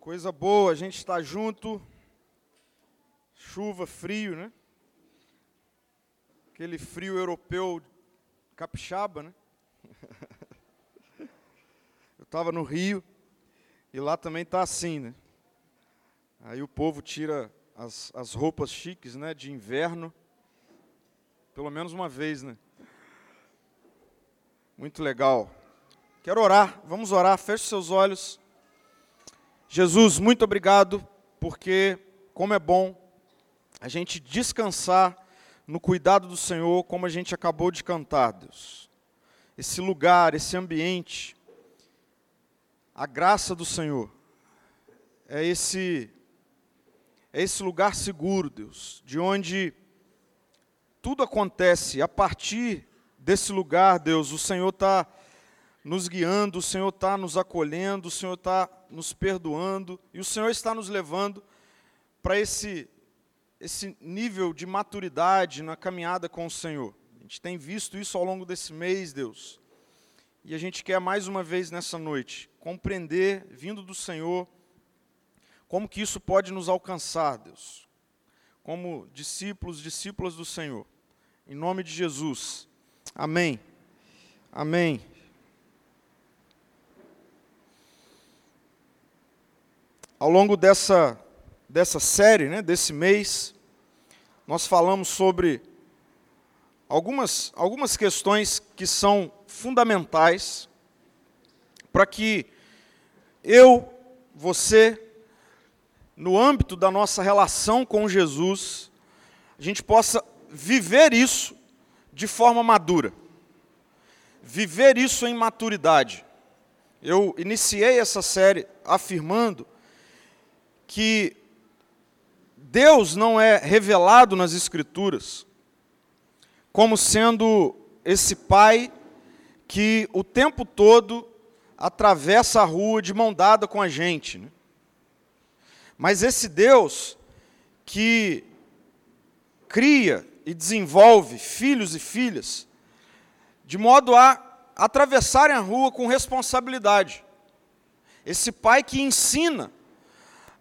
Coisa boa, a gente está junto. Chuva, frio, né? Aquele frio europeu capixaba, né? Eu estava no Rio e lá também está assim, né? Aí o povo tira as, as roupas chiques, né? De inverno, pelo menos uma vez, né? Muito legal. Quero orar, vamos orar, feche seus olhos. Jesus, muito obrigado, porque como é bom a gente descansar no cuidado do Senhor, como a gente acabou de cantar, Deus. Esse lugar, esse ambiente, a graça do Senhor, é esse, é esse lugar seguro, Deus, de onde tudo acontece. A partir desse lugar, Deus, o Senhor está nos guiando, o Senhor está nos acolhendo, o Senhor está nos perdoando e o Senhor está nos levando para esse, esse nível de maturidade na caminhada com o Senhor. A gente tem visto isso ao longo desse mês, Deus. E a gente quer mais uma vez nessa noite compreender, vindo do Senhor, como que isso pode nos alcançar, Deus. Como discípulos, discípulas do Senhor. Em nome de Jesus. Amém. Amém. Ao longo dessa, dessa série, né, desse mês, nós falamos sobre algumas, algumas questões que são fundamentais para que eu, você, no âmbito da nossa relação com Jesus, a gente possa viver isso de forma madura, viver isso em maturidade. Eu iniciei essa série afirmando que Deus não é revelado nas Escrituras como sendo esse pai que o tempo todo atravessa a rua de mão dada com a gente. Né? Mas esse Deus que cria e desenvolve filhos e filhas de modo a atravessarem a rua com responsabilidade. Esse pai que ensina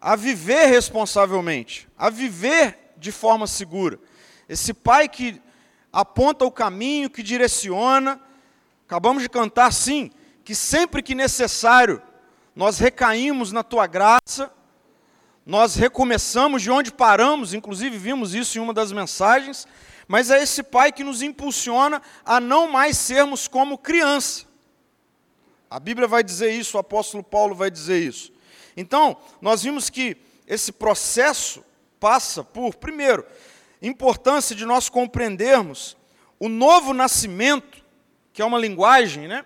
a viver responsavelmente, a viver de forma segura. Esse pai que aponta o caminho, que direciona. Acabamos de cantar, sim, que sempre que necessário nós recaímos na tua graça, nós recomeçamos de onde paramos, inclusive vimos isso em uma das mensagens, mas é esse pai que nos impulsiona a não mais sermos como criança. A Bíblia vai dizer isso, o apóstolo Paulo vai dizer isso. Então, nós vimos que esse processo passa por, primeiro, importância de nós compreendermos o novo nascimento, que é uma linguagem né,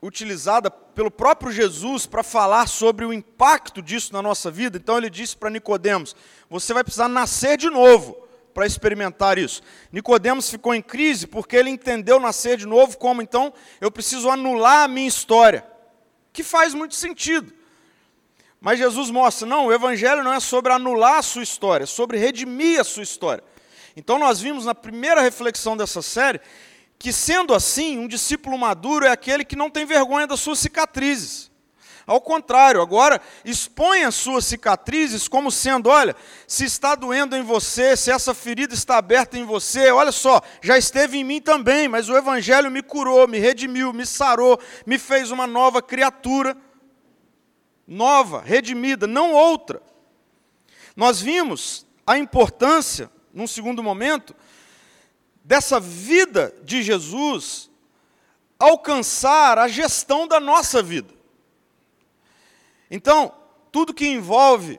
utilizada pelo próprio Jesus para falar sobre o impacto disso na nossa vida. Então ele disse para Nicodemos: você vai precisar nascer de novo para experimentar isso. Nicodemos ficou em crise porque ele entendeu nascer de novo como então eu preciso anular a minha história, que faz muito sentido. Mas Jesus mostra, não, o evangelho não é sobre anular a sua história, é sobre redimir a sua história. Então nós vimos na primeira reflexão dessa série que sendo assim, um discípulo maduro é aquele que não tem vergonha das suas cicatrizes. Ao contrário, agora expõe as suas cicatrizes como sendo, olha, se está doendo em você, se essa ferida está aberta em você, olha só, já esteve em mim também, mas o evangelho me curou, me redimiu, me sarou, me fez uma nova criatura nova, redimida, não outra. Nós vimos a importância, num segundo momento, dessa vida de Jesus alcançar a gestão da nossa vida. Então, tudo que envolve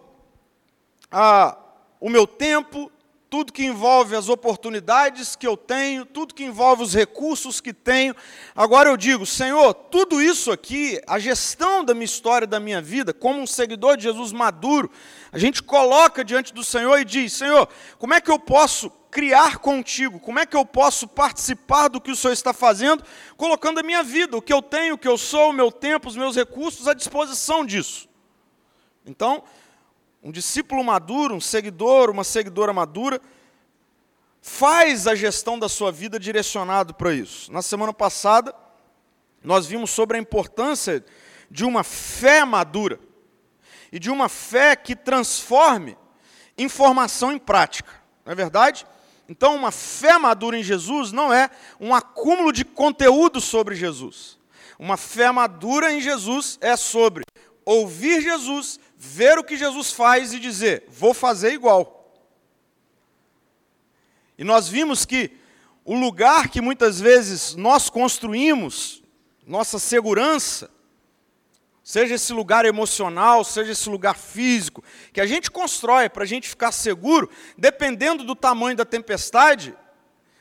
a, o meu tempo, tudo que envolve as oportunidades que eu tenho, tudo que envolve os recursos que tenho. Agora eu digo, Senhor, tudo isso aqui, a gestão da minha história, da minha vida, como um seguidor de Jesus maduro, a gente coloca diante do Senhor e diz: Senhor, como é que eu posso criar contigo? Como é que eu posso participar do que o Senhor está fazendo, colocando a minha vida, o que eu tenho, o que eu sou, o meu tempo, os meus recursos à disposição disso? Então, um discípulo maduro, um seguidor, uma seguidora madura, faz a gestão da sua vida direcionado para isso. Na semana passada, nós vimos sobre a importância de uma fé madura. e de uma fé que transforme informação em prática. Não é verdade? Então, uma fé madura em Jesus não é um acúmulo de conteúdo sobre Jesus. Uma fé madura em Jesus é sobre ouvir Jesus, ver o que Jesus faz e dizer: vou fazer igual. E nós vimos que o lugar que muitas vezes nós construímos, nossa segurança, seja esse lugar emocional, seja esse lugar físico, que a gente constrói para a gente ficar seguro, dependendo do tamanho da tempestade,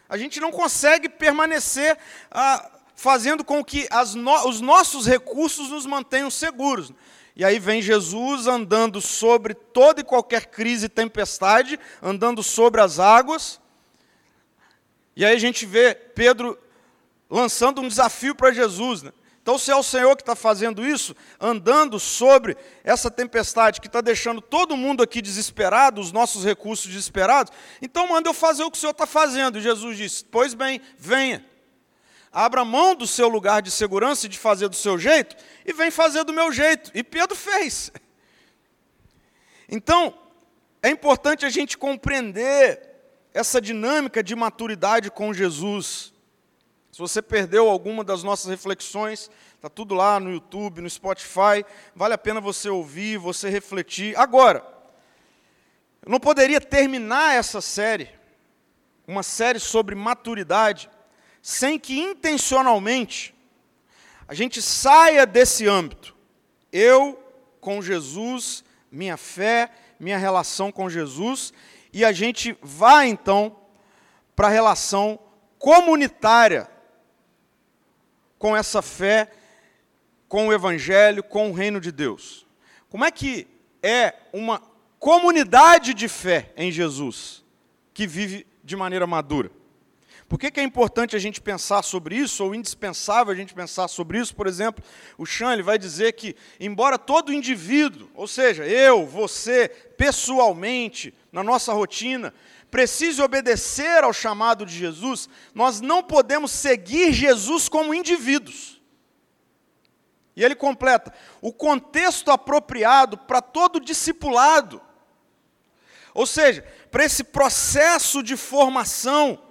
a gente não consegue permanecer ah, fazendo com que no, os nossos recursos nos mantenham seguros. E aí vem Jesus andando sobre toda e qualquer crise e tempestade, andando sobre as águas, e aí a gente vê Pedro lançando um desafio para Jesus. Né? Então, se é o Senhor que está fazendo isso, andando sobre essa tempestade que está deixando todo mundo aqui desesperado, os nossos recursos desesperados, então manda eu fazer o que o Senhor está fazendo. E Jesus disse: Pois bem, venha. Abra mão do seu lugar de segurança e de fazer do seu jeito e vem fazer do meu jeito. E Pedro fez. Então, é importante a gente compreender essa dinâmica de maturidade com Jesus. Se você perdeu alguma das nossas reflexões, está tudo lá no YouTube, no Spotify, vale a pena você ouvir, você refletir. Agora, eu não poderia terminar essa série, uma série sobre maturidade, sem que intencionalmente a gente saia desse âmbito. Eu com Jesus, minha fé, minha relação com Jesus, e a gente vai então para a relação comunitária com essa fé, com o Evangelho, com o reino de Deus. Como é que é uma comunidade de fé em Jesus que vive de maneira madura? Por que, que, é importante a gente pensar sobre isso, ou indispensável a gente pensar sobre isso? Por exemplo, o Chan ele vai dizer que, embora todo indivíduo, ou seja, eu, você, pessoalmente, na nossa rotina, precise obedecer ao chamado de Jesus, nós não podemos seguir Jesus como indivíduos. E ele completa: o contexto apropriado para todo discipulado, ou seja, para esse processo de formação,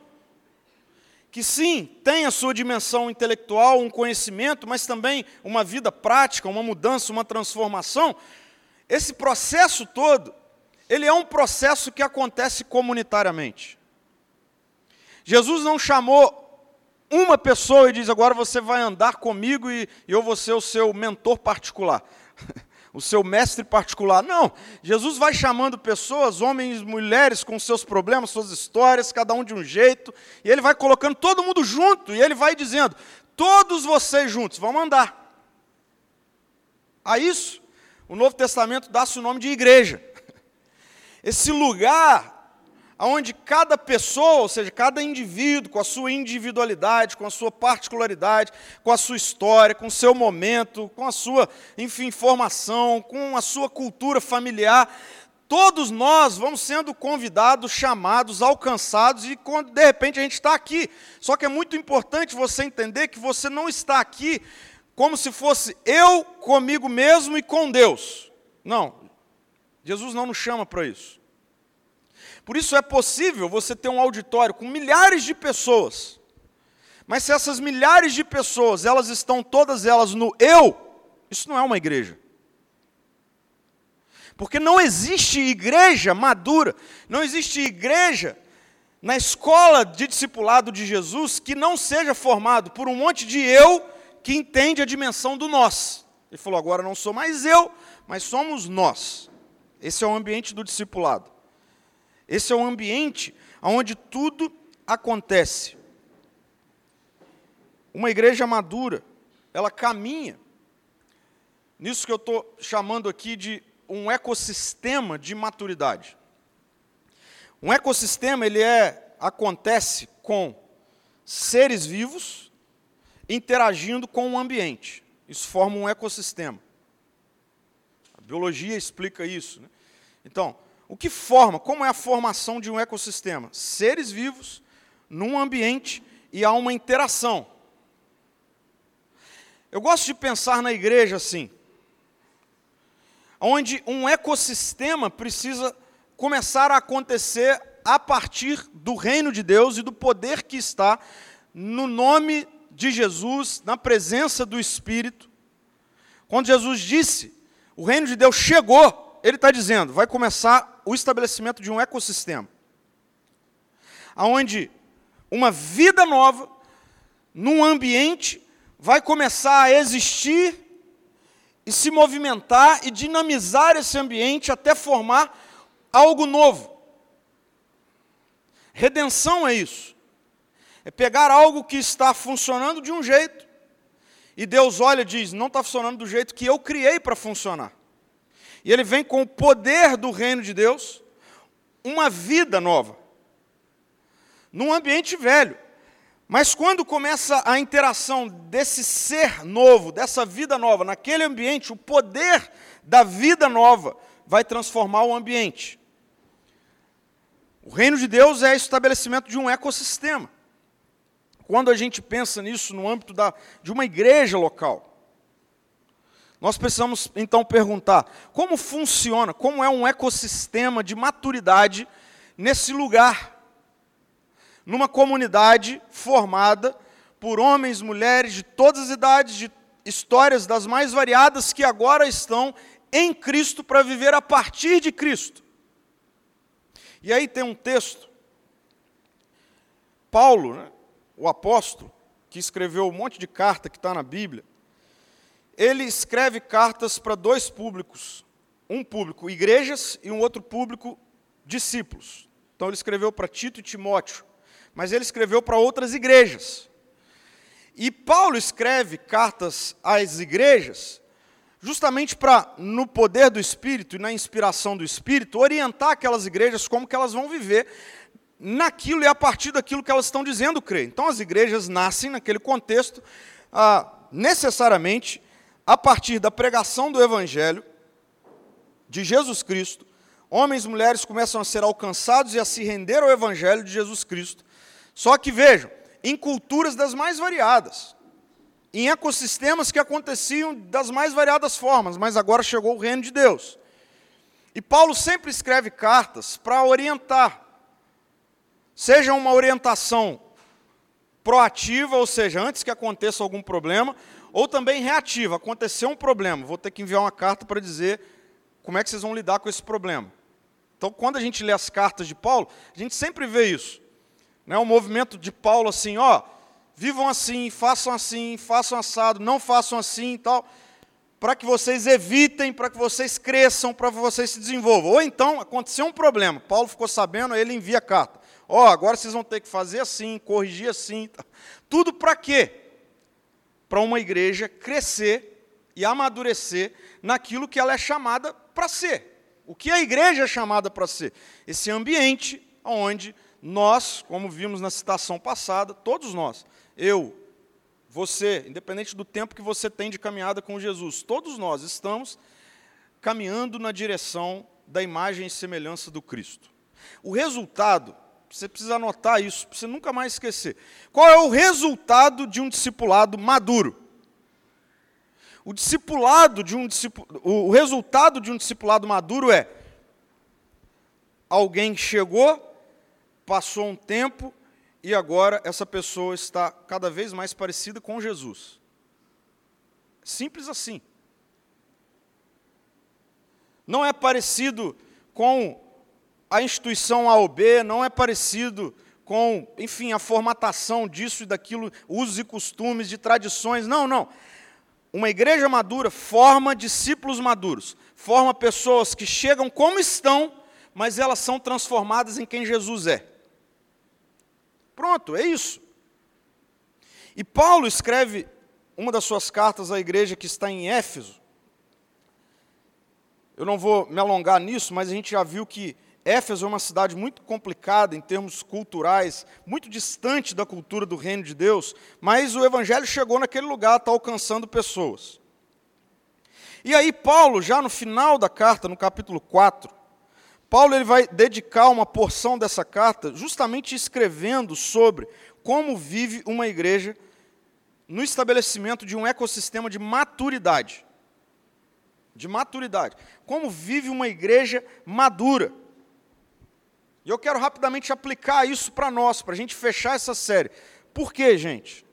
que sim, tem a sua dimensão intelectual, um conhecimento, mas também uma vida prática, uma mudança, uma transformação. Esse processo todo, ele é um processo que acontece comunitariamente. Jesus não chamou uma pessoa e diz: agora você vai andar comigo e eu vou ser o seu mentor particular. o seu mestre particular. Não, Jesus vai chamando pessoas, homens, mulheres, com seus problemas, suas histórias, cada um de um jeito, e ele vai colocando todo mundo junto, e ele vai dizendo: todos vocês juntos, vão andar. A isso, o Novo Testamento dá-se o nome de igreja. Esse lugar onde cada pessoa, ou seja, cada indivíduo, com a sua individualidade, com a sua particularidade, com a sua história, com o seu momento, com a sua, enfim, formação, com a sua cultura familiar, todos nós vamos sendo convidados, chamados, alcançados, e quando de repente a gente está aqui. Só que é muito importante você entender que você não está aqui como se fosse eu comigo mesmo e com Deus. Não, Jesus não nos chama para isso. Por isso é possível você ter um auditório com milhares de pessoas. Mas se essas milhares de pessoas, elas estão todas elas no eu, isso não é uma igreja. Porque não existe igreja madura, não existe igreja na escola de discipulado de Jesus que não seja formado por um monte de eu que entende a dimensão do nós. Ele falou: agora não sou mais eu, mas somos nós. Esse é o ambiente do discipulado. Esse é o ambiente onde tudo acontece. Uma igreja madura, ela caminha nisso que eu estou chamando aqui de um ecossistema de maturidade. Um ecossistema ele é acontece com seres vivos interagindo com o ambiente. Isso forma um ecossistema. A biologia explica isso. Né? Então, o que forma? Como é a formação de um ecossistema? Seres vivos num ambiente e há uma interação. Eu gosto de pensar na igreja assim. onde um ecossistema precisa começar a acontecer a partir do reino de Deus e do poder que está no nome de Jesus, na presença do Espírito. Quando Jesus disse, o reino de Deus chegou, ele está dizendo, vai começar o estabelecimento de um ecossistema, onde uma vida nova, num ambiente, vai começar a existir e se movimentar e dinamizar esse ambiente até formar algo novo. Redenção é isso. É pegar algo que está funcionando de um jeito e Deus olha e diz: não está funcionando do jeito que eu criei para funcionar. E Ele vem com o poder do reino de Deus, uma vida nova, num ambiente velho. Mas quando começa a interação desse ser novo, dessa vida nova, naquele ambiente, o poder da vida nova vai transformar o ambiente. O reino de Deus é estabelecimento de um ecossistema. Quando a gente pensa nisso no âmbito da, de uma igreja local, nós precisamos então perguntar: como funciona, como é um ecossistema de maturidade nesse lugar? Numa comunidade formada por homens, mulheres de todas as idades, de histórias das mais variadas que agora estão em Cristo para viver a partir de Cristo. E aí tem um texto, Paulo, né, o apóstolo, que escreveu um monte de carta que está na Bíblia, ele escreve cartas para dois públicos, um público igrejas e um outro público discípulos. Então ele escreveu para Tito e Timóteo, mas ele escreveu para outras igrejas. E Paulo escreve cartas às igrejas justamente para, no poder do Espírito e na inspiração do Espírito, orientar aquelas igrejas como que elas vão viver naquilo e a partir daquilo que elas estão dizendo crer. Então as igrejas nascem naquele contexto, ah, necessariamente, a partir da pregação do Evangelho de Jesus Cristo, homens e mulheres começam a ser alcançados e a se render ao Evangelho de Jesus Cristo. Só que vejam, em culturas das mais variadas em ecossistemas que aconteciam das mais variadas formas, mas agora chegou o reino de Deus. E Paulo sempre escreve cartas para orientar, seja uma orientação proativa, ou seja, antes que aconteça algum problema, ou também reativa, aconteceu um problema, vou ter que enviar uma carta para dizer como é que vocês vão lidar com esse problema. Então, quando a gente lê as cartas de Paulo, a gente sempre vê isso. Né, o movimento de Paulo assim, ó, vivam assim, façam assim, façam assado, não façam assim e tal, para que vocês evitem, para que vocês cresçam, para que vocês se desenvolvam. Ou então, aconteceu um problema, Paulo ficou sabendo, aí ele envia a carta. Ó, agora vocês vão ter que fazer assim, corrigir assim. Tudo para quê? Para uma igreja crescer e amadurecer naquilo que ela é chamada para ser. O que a igreja é chamada para ser? Esse ambiente onde nós, como vimos na citação passada, todos nós, eu, você, independente do tempo que você tem de caminhada com Jesus, todos nós estamos caminhando na direção da imagem e semelhança do Cristo. O resultado, você precisa anotar isso, para você nunca mais esquecer. Qual é o resultado de um discipulado maduro? O discipulado de um o resultado de um discipulado maduro é alguém chegou, passou um tempo, e agora essa pessoa está cada vez mais parecida com Jesus. Simples assim. Não é parecido com a instituição A ou B, não é parecido com, enfim, a formatação disso e daquilo, usos e costumes, de tradições. Não, não. Uma igreja madura forma discípulos maduros, forma pessoas que chegam como estão, mas elas são transformadas em quem Jesus é. Pronto, é isso. E Paulo escreve uma das suas cartas à igreja que está em Éfeso. Eu não vou me alongar nisso, mas a gente já viu que Éfeso é uma cidade muito complicada em termos culturais, muito distante da cultura do reino de Deus, mas o evangelho chegou naquele lugar, está alcançando pessoas. E aí, Paulo, já no final da carta, no capítulo 4, Paulo ele vai dedicar uma porção dessa carta justamente escrevendo sobre como vive uma igreja no estabelecimento de um ecossistema de maturidade. de maturidade. Como vive uma igreja madura. E eu quero rapidamente aplicar isso para nós, para a gente fechar essa série. Por quê, gente?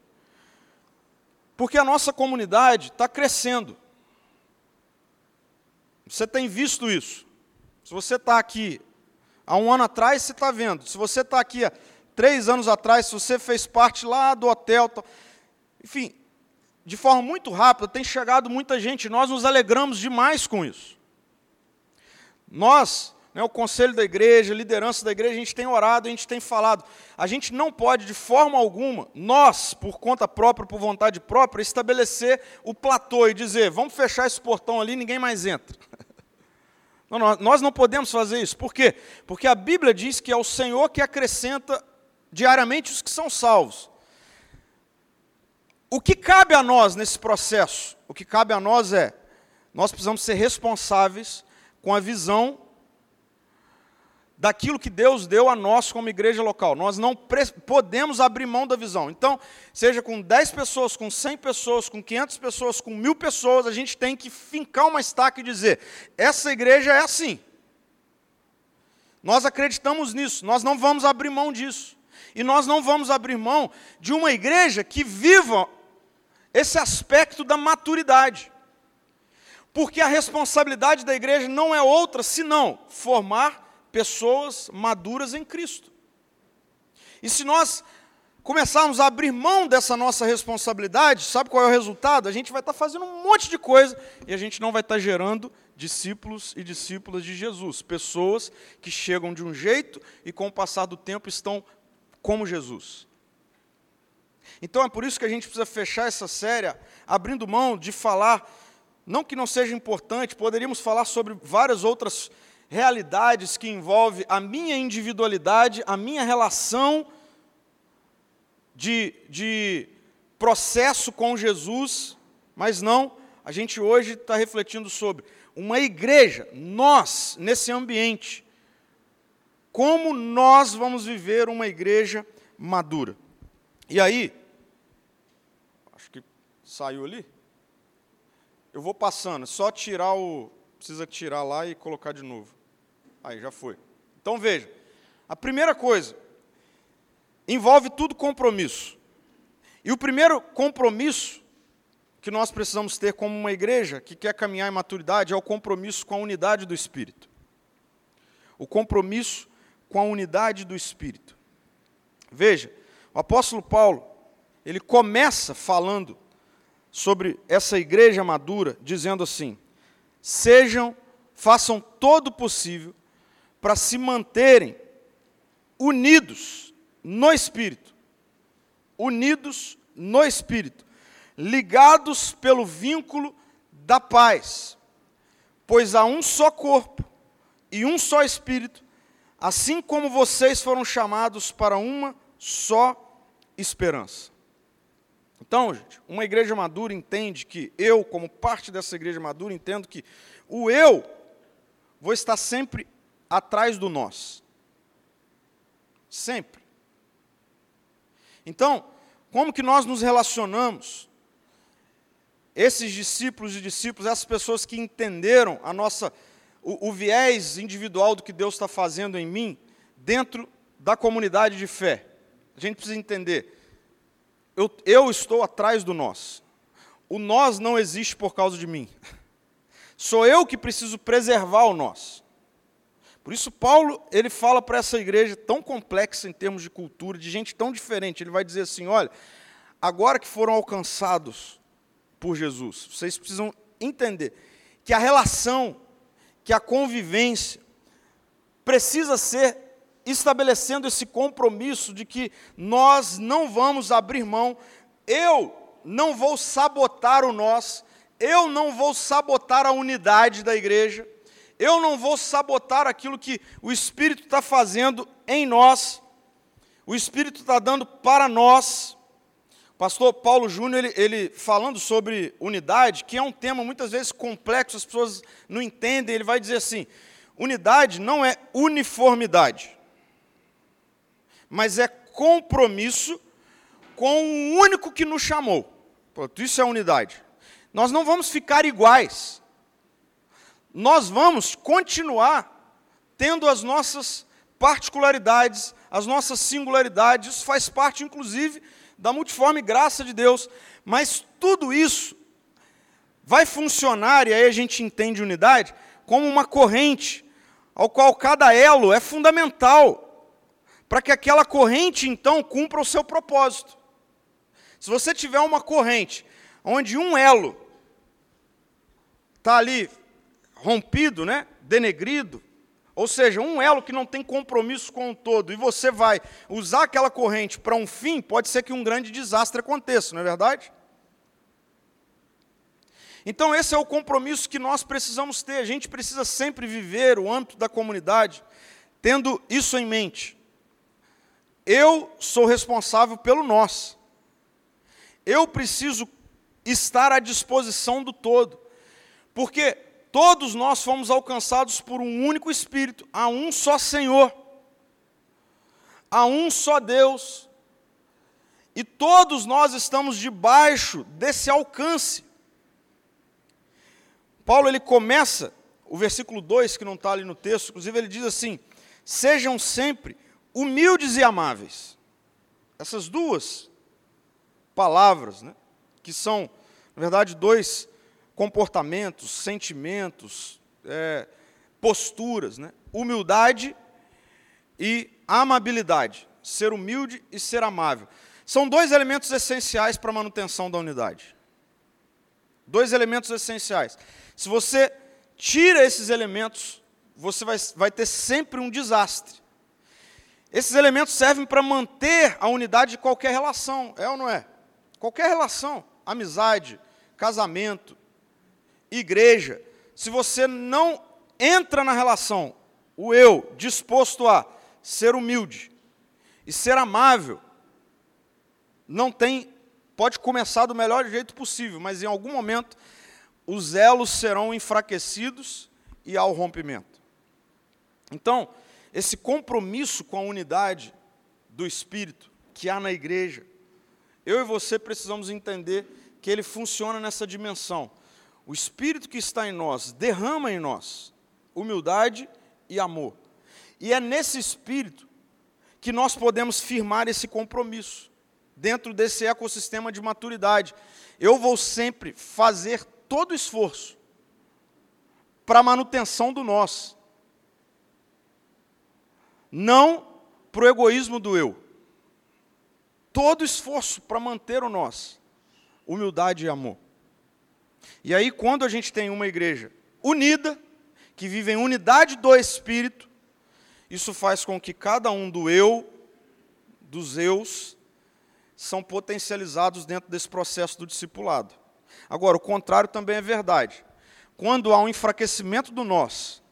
Porque a nossa comunidade está crescendo. Você tem visto isso. Se você está aqui há um ano atrás, você está vendo. Se você está aqui há três anos atrás, se você fez parte lá do hotel. Enfim, de forma muito rápida, tem chegado muita gente. Nós nos alegramos demais com isso. Nós, né, o conselho da igreja, a liderança da igreja, a gente tem orado, a gente tem falado. A gente não pode, de forma alguma, nós, por conta própria, por vontade própria, estabelecer o platô e dizer: vamos fechar esse portão ali, ninguém mais entra. Não, nós não podemos fazer isso. Por quê? Porque a Bíblia diz que é o Senhor que acrescenta diariamente os que são salvos. O que cabe a nós nesse processo? O que cabe a nós é, nós precisamos ser responsáveis com a visão daquilo que Deus deu a nós como igreja local. Nós não podemos abrir mão da visão. Então, seja com 10 pessoas, com 100 pessoas, com 500 pessoas, com mil pessoas, a gente tem que fincar uma estaca e dizer: essa igreja é assim. Nós acreditamos nisso, nós não vamos abrir mão disso. E nós não vamos abrir mão de uma igreja que viva esse aspecto da maturidade. Porque a responsabilidade da igreja não é outra senão formar pessoas maduras em Cristo. E se nós começarmos a abrir mão dessa nossa responsabilidade, sabe qual é o resultado? A gente vai estar fazendo um monte de coisa e a gente não vai estar gerando discípulos e discípulas de Jesus, pessoas que chegam de um jeito e com o passar do tempo estão como Jesus. Então é por isso que a gente precisa fechar essa série abrindo mão de falar, não que não seja importante, poderíamos falar sobre várias outras realidades que envolvem a minha individualidade, a minha relação de, de processo com Jesus, mas não, a gente hoje está refletindo sobre uma igreja, nós, nesse ambiente, como nós vamos viver uma igreja madura. E aí, acho que saiu ali. Eu vou passando, só tirar o. Precisa tirar lá e colocar de novo. Aí, já foi. Então veja, a primeira coisa, envolve tudo compromisso. E o primeiro compromisso que nós precisamos ter como uma igreja que quer caminhar em maturidade é o compromisso com a unidade do Espírito. O compromisso com a unidade do Espírito. Veja, o apóstolo Paulo, ele começa falando sobre essa igreja madura, dizendo assim: sejam, façam todo o possível para se manterem unidos no Espírito. Unidos no Espírito. Ligados pelo vínculo da paz. Pois há um só corpo e um só Espírito, assim como vocês foram chamados para uma só esperança. Então, gente, uma igreja madura entende que eu, como parte dessa igreja madura, entendo que o eu vou estar sempre atrás do nós. Sempre. Então, como que nós nos relacionamos? Esses discípulos e discípulos, essas pessoas que entenderam a nossa, o, o viés individual do que Deus está fazendo em mim, dentro da comunidade de fé. A gente precisa entender. Eu, eu estou atrás do nós. O nós não existe por causa de mim. Sou eu que preciso preservar o nós. Por isso Paulo, ele fala para essa igreja tão complexa em termos de cultura, de gente tão diferente, ele vai dizer assim, olha, agora que foram alcançados por Jesus, vocês precisam entender que a relação, que a convivência precisa ser estabelecendo esse compromisso de que nós não vamos abrir mão, eu não vou sabotar o nós, eu não vou sabotar a unidade da igreja, eu não vou sabotar aquilo que o Espírito está fazendo em nós, o Espírito está dando para nós. O pastor Paulo Júnior, ele, ele, falando sobre unidade, que é um tema muitas vezes complexo, as pessoas não entendem, ele vai dizer assim: unidade não é uniformidade, mas é compromisso com o único que nos chamou. Pronto, isso é unidade. Nós não vamos ficar iguais. Nós vamos continuar tendo as nossas particularidades, as nossas singularidades, isso faz parte, inclusive, da multiforme graça de Deus, mas tudo isso vai funcionar, e aí a gente entende unidade, como uma corrente, ao qual cada elo é fundamental, para que aquela corrente, então, cumpra o seu propósito. Se você tiver uma corrente onde um elo está ali rompido, né, denegrido, ou seja, um elo que não tem compromisso com o todo, e você vai usar aquela corrente para um fim, pode ser que um grande desastre aconteça, não é verdade? Então, esse é o compromisso que nós precisamos ter. A gente precisa sempre viver o âmbito da comunidade, tendo isso em mente. Eu sou responsável pelo nós. Eu preciso estar à disposição do todo. Porque todos nós fomos alcançados por um único Espírito, há um só Senhor, há um só Deus, e todos nós estamos debaixo desse alcance. Paulo ele começa o versículo 2, que não está ali no texto, inclusive ele diz assim: sejam sempre humildes e amáveis. Essas duas palavras, né, que são, na verdade, dois comportamentos, sentimentos, é, posturas, né? humildade e amabilidade. Ser humilde e ser amável. São dois elementos essenciais para a manutenção da unidade. Dois elementos essenciais. Se você tira esses elementos, você vai, vai ter sempre um desastre. Esses elementos servem para manter a unidade de qualquer relação, é ou não é? Qualquer relação, amizade, casamento, igreja, se você não entra na relação, o eu disposto a ser humilde e ser amável, não tem, pode começar do melhor jeito possível, mas em algum momento os elos serão enfraquecidos e há o rompimento. Então, esse compromisso com a unidade do Espírito que há na igreja, eu e você precisamos entender que ele funciona nessa dimensão o Espírito que está em nós derrama em nós humildade e amor. E é nesse Espírito que nós podemos firmar esse compromisso, dentro desse ecossistema de maturidade. Eu vou sempre fazer todo o esforço para a manutenção do nós, não para o egoísmo do eu. Todo esforço para manter o nós, humildade e amor. E aí, quando a gente tem uma igreja unida, que vive em unidade do Espírito, isso faz com que cada um do eu, dos eus, são potencializados dentro desse processo do discipulado. Agora, o contrário também é verdade. Quando há um enfraquecimento do nós,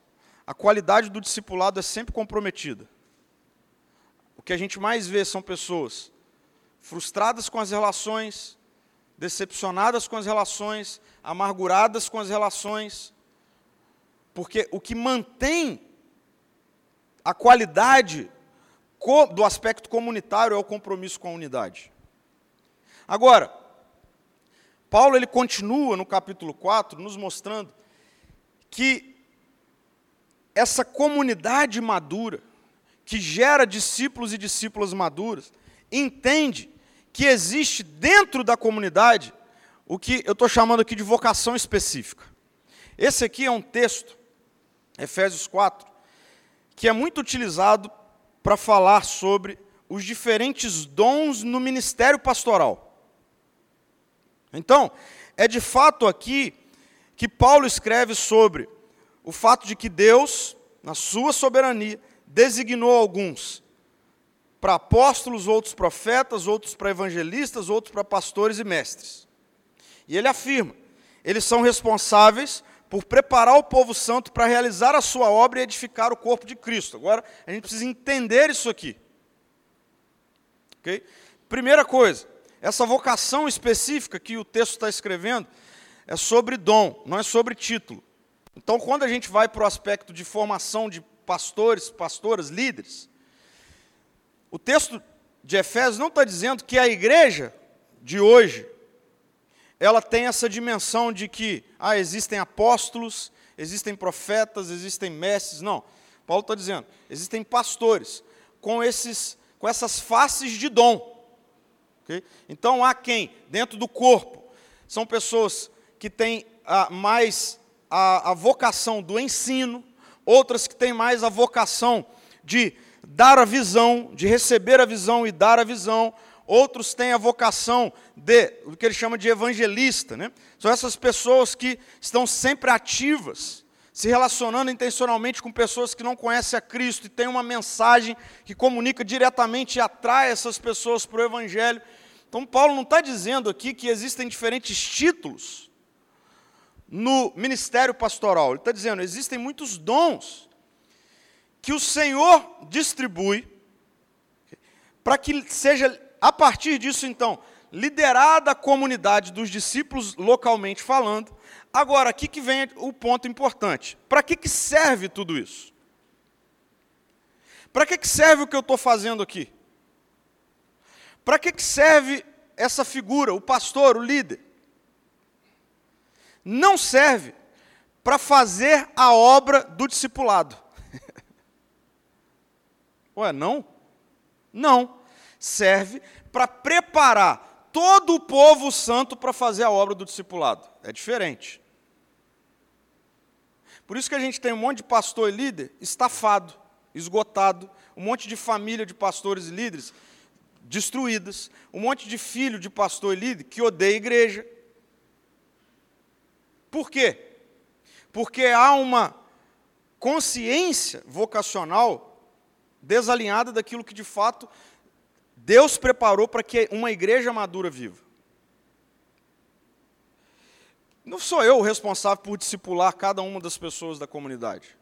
a qualidade do discipulado é sempre comprometida. O que a gente mais vê são pessoas frustradas com as relações, decepcionadas com as relações, amarguradas com as relações, porque o que mantém a qualidade do aspecto comunitário é o compromisso com a unidade. Agora, Paulo ele continua no capítulo 4 nos mostrando que essa comunidade madura, que gera discípulos e discípulas maduras, entende que existe dentro da comunidade o que eu estou chamando aqui de vocação específica. Esse aqui é um texto, Efésios 4, que é muito utilizado para falar sobre os diferentes dons no ministério pastoral. Então, é de fato aqui que Paulo escreve sobre o fato de que Deus, na sua soberania, designou alguns para apóstolos, outros profetas, outros para evangelistas, outros para pastores e mestres. E ele afirma: eles são responsáveis por preparar o povo santo para realizar a sua obra e edificar o corpo de Cristo. Agora, a gente precisa entender isso aqui. Okay? Primeira coisa, essa vocação específica que o texto está escrevendo é sobre dom, não é sobre título. Então, quando a gente vai para o aspecto de formação de pastores, pastoras, líderes, o texto de Efésios não está dizendo que a igreja de hoje ela tem essa dimensão de que ah, existem apóstolos, existem profetas, existem mestres. Não. Paulo está dizendo, existem pastores com, esses, com essas faces de dom. Okay? Então há quem, dentro do corpo, são pessoas que têm ah, mais a, a vocação do ensino, outras que têm mais a vocação de dar a visão, de receber a visão e dar a visão, outros têm a vocação de o que ele chama de evangelista, né? São essas pessoas que estão sempre ativas, se relacionando intencionalmente com pessoas que não conhecem a Cristo e têm uma mensagem que comunica diretamente e atrai essas pessoas para o Evangelho. Então, Paulo não está dizendo aqui que existem diferentes títulos no ministério pastoral. Ele está dizendo: existem muitos dons que o Senhor distribui para que seja, a partir disso, então, liderada a comunidade dos discípulos localmente falando. Agora, aqui que vem o ponto importante. Para que, que serve tudo isso? Para que, que serve o que eu estou fazendo aqui? Para que, que serve essa figura, o pastor, o líder? Não serve para fazer a obra do discipulado. Ué, não? Não. Serve para preparar todo o povo santo para fazer a obra do discipulado. É diferente. Por isso que a gente tem um monte de pastor e líder estafado, esgotado, um monte de família de pastores e líderes destruídas, um monte de filho de pastor e líder que odeia a igreja. Por quê? Porque há uma consciência vocacional desalinhada daquilo que de fato Deus preparou para que uma igreja madura viva. Não sou eu o responsável por discipular cada uma das pessoas da comunidade.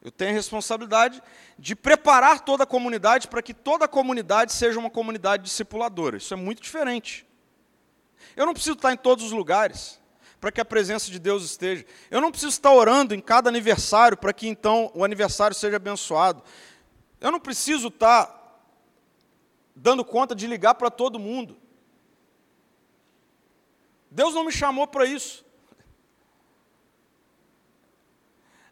Eu tenho a responsabilidade de preparar toda a comunidade para que toda a comunidade seja uma comunidade discipuladora. Isso é muito diferente. Eu não preciso estar em todos os lugares para que a presença de Deus esteja. Eu não preciso estar orando em cada aniversário para que então o aniversário seja abençoado. Eu não preciso estar dando conta de ligar para todo mundo. Deus não me chamou para isso.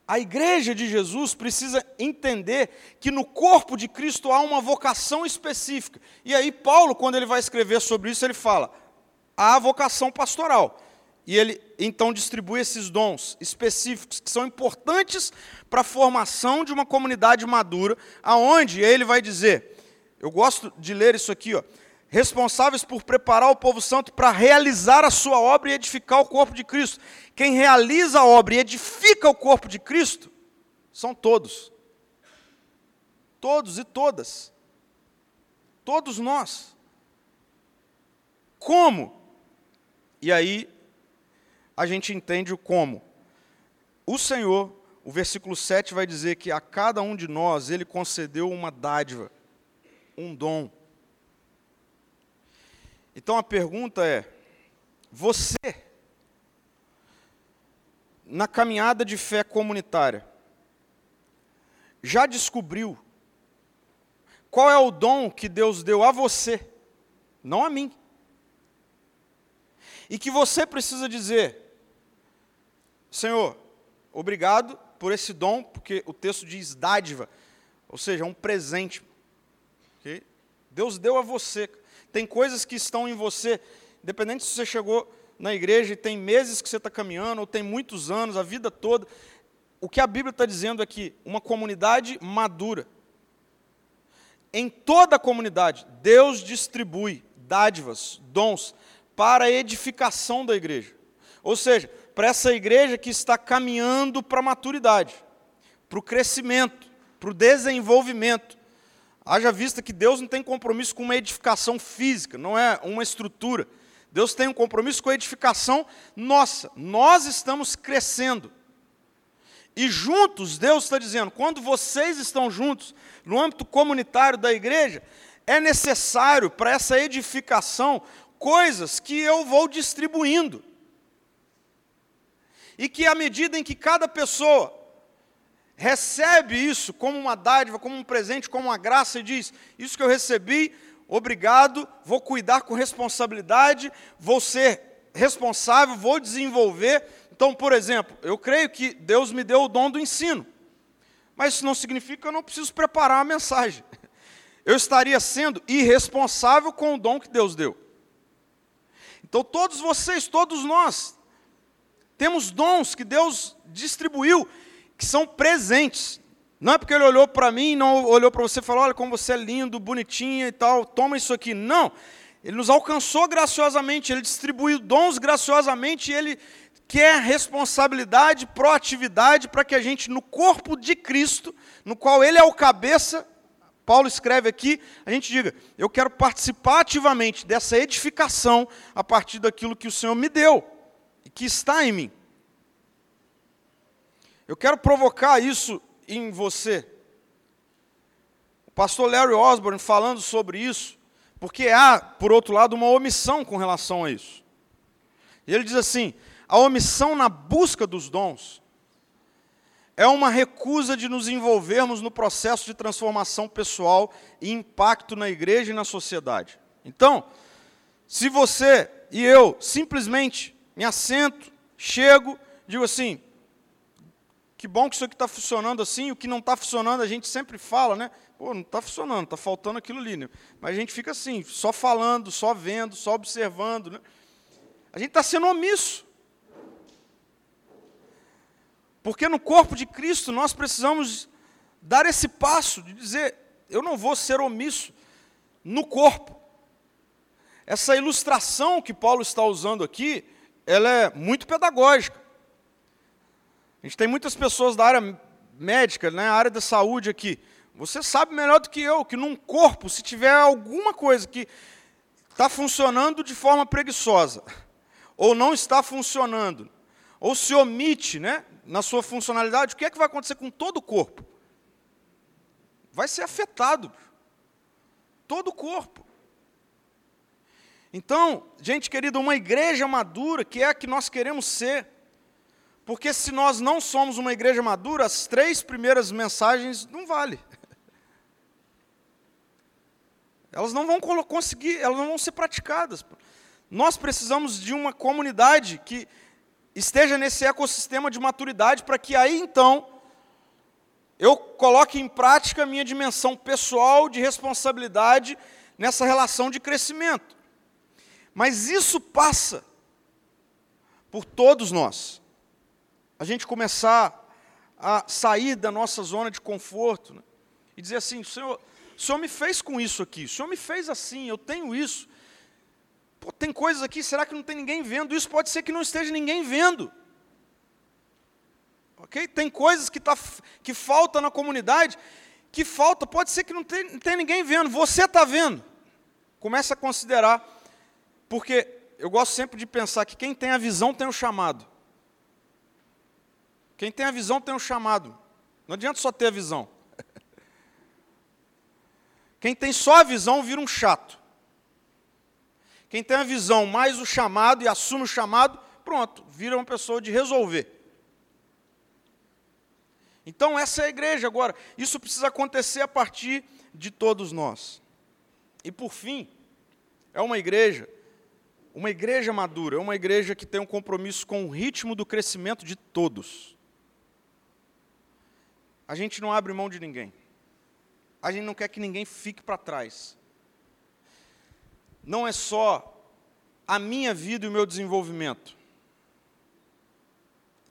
A igreja de Jesus precisa entender que no corpo de Cristo há uma vocação específica. E aí, Paulo, quando ele vai escrever sobre isso, ele fala: há a vocação pastoral. E ele então distribui esses dons específicos que são importantes para a formação de uma comunidade madura, aonde ele vai dizer, eu gosto de ler isso aqui, ó, responsáveis por preparar o povo santo para realizar a sua obra e edificar o corpo de Cristo. Quem realiza a obra e edifica o corpo de Cristo são todos. Todos e todas. Todos nós. Como? E aí a gente entende o como. O Senhor, o versículo 7 vai dizer que a cada um de nós ele concedeu uma dádiva, um dom. Então a pergunta é: você, na caminhada de fé comunitária, já descobriu qual é o dom que Deus deu a você, não a mim? E que você precisa dizer: Senhor, obrigado por esse dom, porque o texto diz dádiva, ou seja, um presente. Okay? Deus deu a você. Tem coisas que estão em você, independente se você chegou na igreja e tem meses que você está caminhando, ou tem muitos anos, a vida toda. O que a Bíblia está dizendo é que uma comunidade madura, em toda a comunidade, Deus distribui dádivas, dons, para a edificação da igreja. Ou seja, para essa igreja que está caminhando para a maturidade, para o crescimento, para o desenvolvimento. Haja vista que Deus não tem compromisso com uma edificação física, não é uma estrutura. Deus tem um compromisso com a edificação nossa. Nós estamos crescendo. E juntos, Deus está dizendo, quando vocês estão juntos, no âmbito comunitário da igreja, é necessário para essa edificação coisas que eu vou distribuindo e que à medida em que cada pessoa recebe isso como uma dádiva, como um presente, como uma graça, e diz: Isso que eu recebi, obrigado, vou cuidar com responsabilidade, vou ser responsável, vou desenvolver. Então, por exemplo, eu creio que Deus me deu o dom do ensino, mas isso não significa que eu não preciso preparar a mensagem. Eu estaria sendo irresponsável com o dom que Deus deu. Então, todos vocês, todos nós, temos dons que Deus distribuiu, que são presentes. Não é porque Ele olhou para mim, não olhou para você e falou: olha como você é lindo, bonitinha e tal, toma isso aqui. Não. Ele nos alcançou graciosamente, Ele distribuiu dons graciosamente, e Ele quer responsabilidade, proatividade para que a gente, no corpo de Cristo, no qual Ele é o cabeça, Paulo escreve aqui, a gente diga: eu quero participar ativamente dessa edificação a partir daquilo que o Senhor me deu que está em mim. Eu quero provocar isso em você. O pastor Larry Osborne falando sobre isso, porque há, por outro lado, uma omissão com relação a isso. Ele diz assim: a omissão na busca dos dons é uma recusa de nos envolvermos no processo de transformação pessoal e impacto na igreja e na sociedade. Então, se você e eu simplesmente me assento, chego, digo assim, que bom que isso aqui está funcionando assim, o que não está funcionando a gente sempre fala, né? Pô, não está funcionando, está faltando aquilo ali. Né? Mas a gente fica assim, só falando, só vendo, só observando. Né? A gente está sendo omisso. Porque no corpo de Cristo nós precisamos dar esse passo de dizer: eu não vou ser omisso no corpo. Essa ilustração que Paulo está usando aqui, ela é muito pedagógica. A gente tem muitas pessoas da área médica, né, área da saúde aqui. Você sabe melhor do que eu que num corpo, se tiver alguma coisa que está funcionando de forma preguiçosa, ou não está funcionando, ou se omite né, na sua funcionalidade, o que é que vai acontecer com todo o corpo? Vai ser afetado. Todo o corpo. Então, gente querida, uma igreja madura, que é a que nós queremos ser, porque se nós não somos uma igreja madura, as três primeiras mensagens não valem. Elas não vão conseguir, elas não vão ser praticadas. Nós precisamos de uma comunidade que esteja nesse ecossistema de maturidade para que aí então eu coloque em prática a minha dimensão pessoal de responsabilidade nessa relação de crescimento. Mas isso passa por todos nós. A gente começar a sair da nossa zona de conforto né? e dizer assim: Senhor, o Senhor me fez com isso aqui, o Senhor me fez assim, eu tenho isso. Pô, tem coisas aqui, será que não tem ninguém vendo? Isso pode ser que não esteja ninguém vendo. Ok? Tem coisas que, tá, que falta na comunidade, que falta, pode ser que não tem, não tem ninguém vendo, você está vendo. Comece a considerar, porque eu gosto sempre de pensar que quem tem a visão tem o chamado. Quem tem a visão tem o chamado. Não adianta só ter a visão. Quem tem só a visão vira um chato. Quem tem a visão mais o chamado e assume o chamado, pronto, vira uma pessoa de resolver. Então, essa é a igreja. Agora, isso precisa acontecer a partir de todos nós. E, por fim, é uma igreja, uma igreja madura, é uma igreja que tem um compromisso com o ritmo do crescimento de todos. A gente não abre mão de ninguém. A gente não quer que ninguém fique para trás não é só a minha vida e o meu desenvolvimento.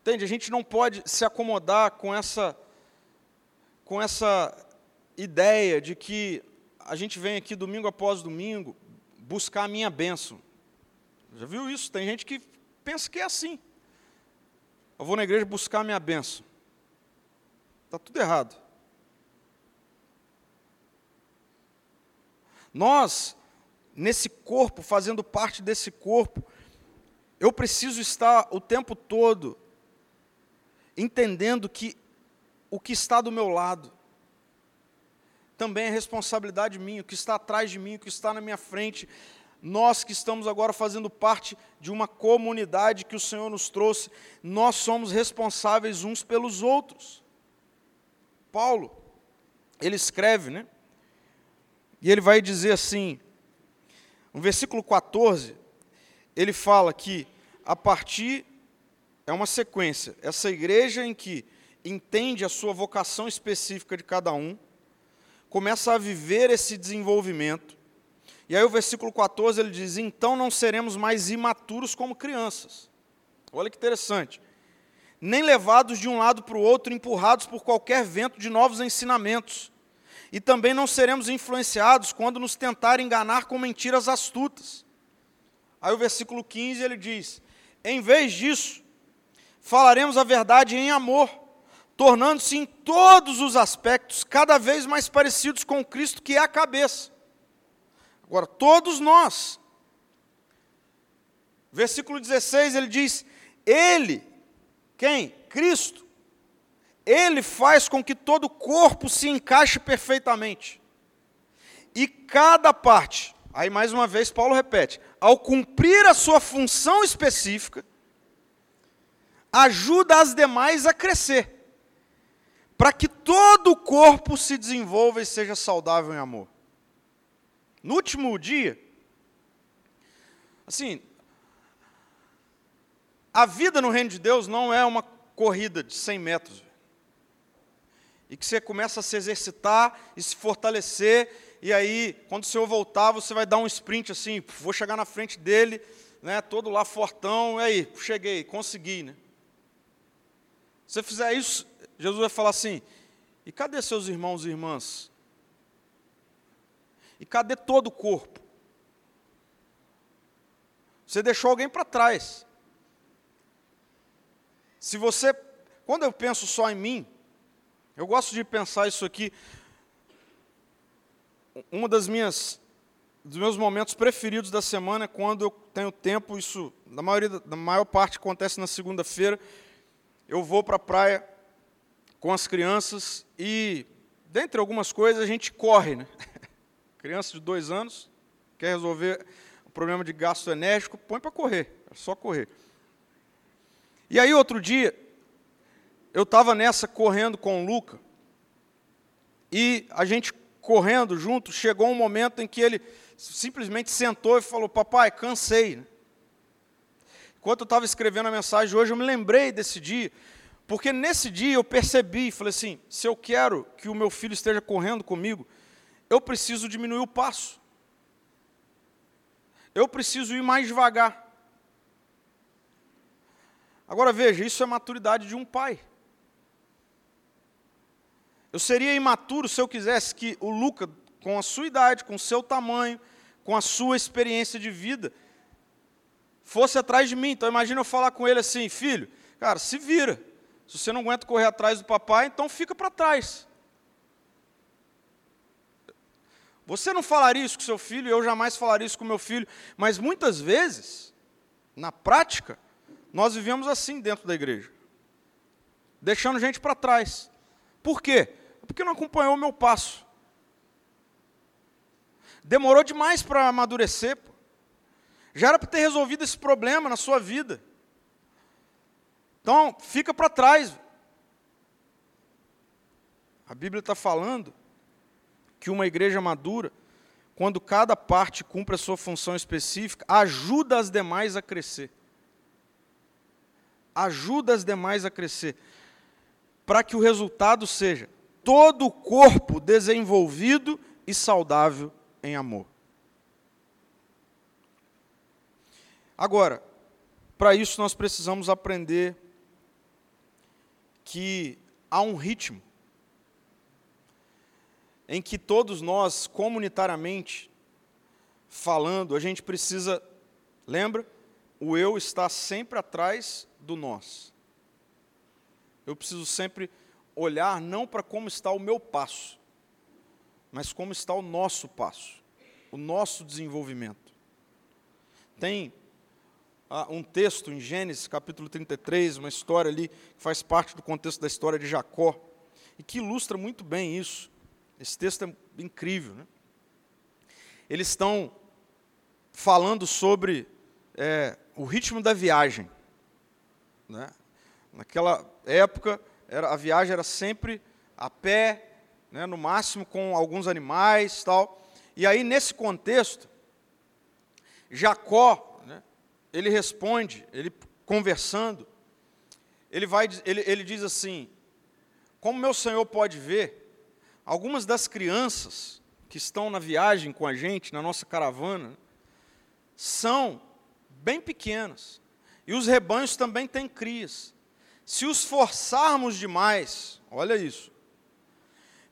Entende? A gente não pode se acomodar com essa com essa ideia de que a gente vem aqui domingo após domingo buscar a minha bênção. Já viu isso? Tem gente que pensa que é assim. Eu vou na igreja buscar a minha bênção. Está tudo errado. Nós nesse corpo, fazendo parte desse corpo, eu preciso estar o tempo todo entendendo que o que está do meu lado também é responsabilidade minha, o que está atrás de mim, o que está na minha frente. Nós que estamos agora fazendo parte de uma comunidade que o Senhor nos trouxe, nós somos responsáveis uns pelos outros. Paulo, ele escreve, né? E ele vai dizer assim: no versículo 14, ele fala que a partir é uma sequência. Essa igreja em que entende a sua vocação específica de cada um, começa a viver esse desenvolvimento. E aí o versículo 14 ele diz: "Então não seremos mais imaturos como crianças". Olha que interessante. Nem levados de um lado para o outro, empurrados por qualquer vento de novos ensinamentos. E também não seremos influenciados quando nos tentarem enganar com mentiras astutas. Aí o versículo 15 ele diz: Em vez disso, falaremos a verdade em amor, tornando-se em todos os aspectos cada vez mais parecidos com Cristo, que é a cabeça. Agora, todos nós. Versículo 16 ele diz: Ele, quem? Cristo. Ele faz com que todo o corpo se encaixe perfeitamente. E cada parte, aí mais uma vez Paulo repete, ao cumprir a sua função específica, ajuda as demais a crescer, para que todo o corpo se desenvolva e seja saudável em amor. No último dia, assim, a vida no reino de Deus não é uma corrida de 100 metros. E que você começa a se exercitar e se fortalecer, e aí, quando o Senhor voltar, você vai dar um sprint assim, vou chegar na frente dele, né, todo lá fortão, e aí, cheguei, consegui, né? Se você fizer isso, Jesus vai falar assim: e cadê seus irmãos e irmãs? E cadê todo o corpo? Você deixou alguém para trás. Se você, quando eu penso só em mim, eu gosto de pensar isso aqui. Uma das minhas dos meus momentos preferidos da semana é quando eu tenho tempo, isso na maioria na maior parte acontece na segunda-feira eu vou para a praia com as crianças e, dentre algumas coisas, a gente corre. Né? Criança de dois anos, quer resolver o problema de gasto enérgico, põe para correr, é só correr. E aí, outro dia, eu estava nessa correndo com o Luca, e a gente correndo junto, chegou um momento em que ele simplesmente sentou e falou: Papai, cansei. Enquanto eu estava escrevendo a mensagem hoje, eu me lembrei desse dia, porque nesse dia eu percebi, falei assim: se eu quero que o meu filho esteja correndo comigo, eu preciso diminuir o passo. Eu preciso ir mais devagar. Agora veja, isso é maturidade de um pai. Eu seria imaturo se eu quisesse que o Luca, com a sua idade, com o seu tamanho, com a sua experiência de vida, fosse atrás de mim. Então imagina eu falar com ele assim, filho, cara, se vira. Se você não aguenta correr atrás do papai, então fica para trás. Você não falaria isso com seu filho, eu jamais falaria isso com meu filho, mas muitas vezes, na prática, nós vivemos assim dentro da igreja, deixando gente para trás. Por quê? Porque não acompanhou o meu passo. Demorou demais para amadurecer. Pô. Já era para ter resolvido esse problema na sua vida. Então, fica para trás. A Bíblia está falando que uma igreja madura, quando cada parte cumpre a sua função específica, ajuda as demais a crescer. Ajuda as demais a crescer. Para que o resultado seja todo o corpo desenvolvido e saudável em amor. Agora, para isso nós precisamos aprender que há um ritmo em que todos nós, comunitariamente falando, a gente precisa, lembra? O eu está sempre atrás do nós. Eu preciso sempre olhar não para como está o meu passo, mas como está o nosso passo, o nosso desenvolvimento. Tem um texto em Gênesis, capítulo 33, uma história ali que faz parte do contexto da história de Jacó, e que ilustra muito bem isso. Esse texto é incrível. Né? Eles estão falando sobre é, o ritmo da viagem. Né? Naquela época, era, a viagem era sempre a pé, né, no máximo com alguns animais tal. E aí, nesse contexto, Jacó ele responde, ele conversando, ele, vai, ele, ele diz assim: Como meu senhor pode ver, algumas das crianças que estão na viagem com a gente, na nossa caravana, são bem pequenas. E os rebanhos também têm crias. Se os forçarmos demais, olha isso,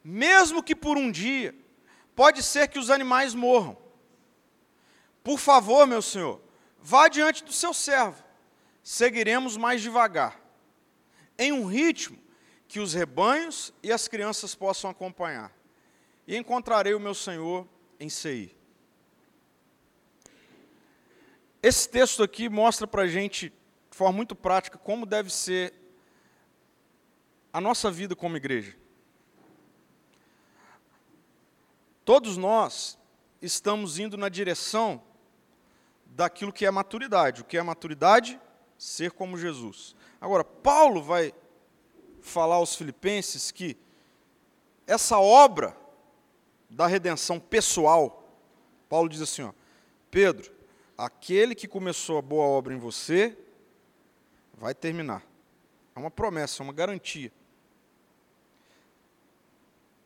mesmo que por um dia, pode ser que os animais morram. Por favor, meu senhor, vá diante do seu servo, seguiremos mais devagar, em um ritmo que os rebanhos e as crianças possam acompanhar. E encontrarei o meu senhor em Seir. Esse texto aqui mostra para a gente, de forma muito prática, como deve ser a nossa vida como igreja. Todos nós estamos indo na direção daquilo que é maturidade. O que é maturidade? Ser como Jesus. Agora, Paulo vai falar aos filipenses que essa obra da redenção pessoal, Paulo diz assim, ó, Pedro, aquele que começou a boa obra em você, vai terminar. É uma promessa, é uma garantia.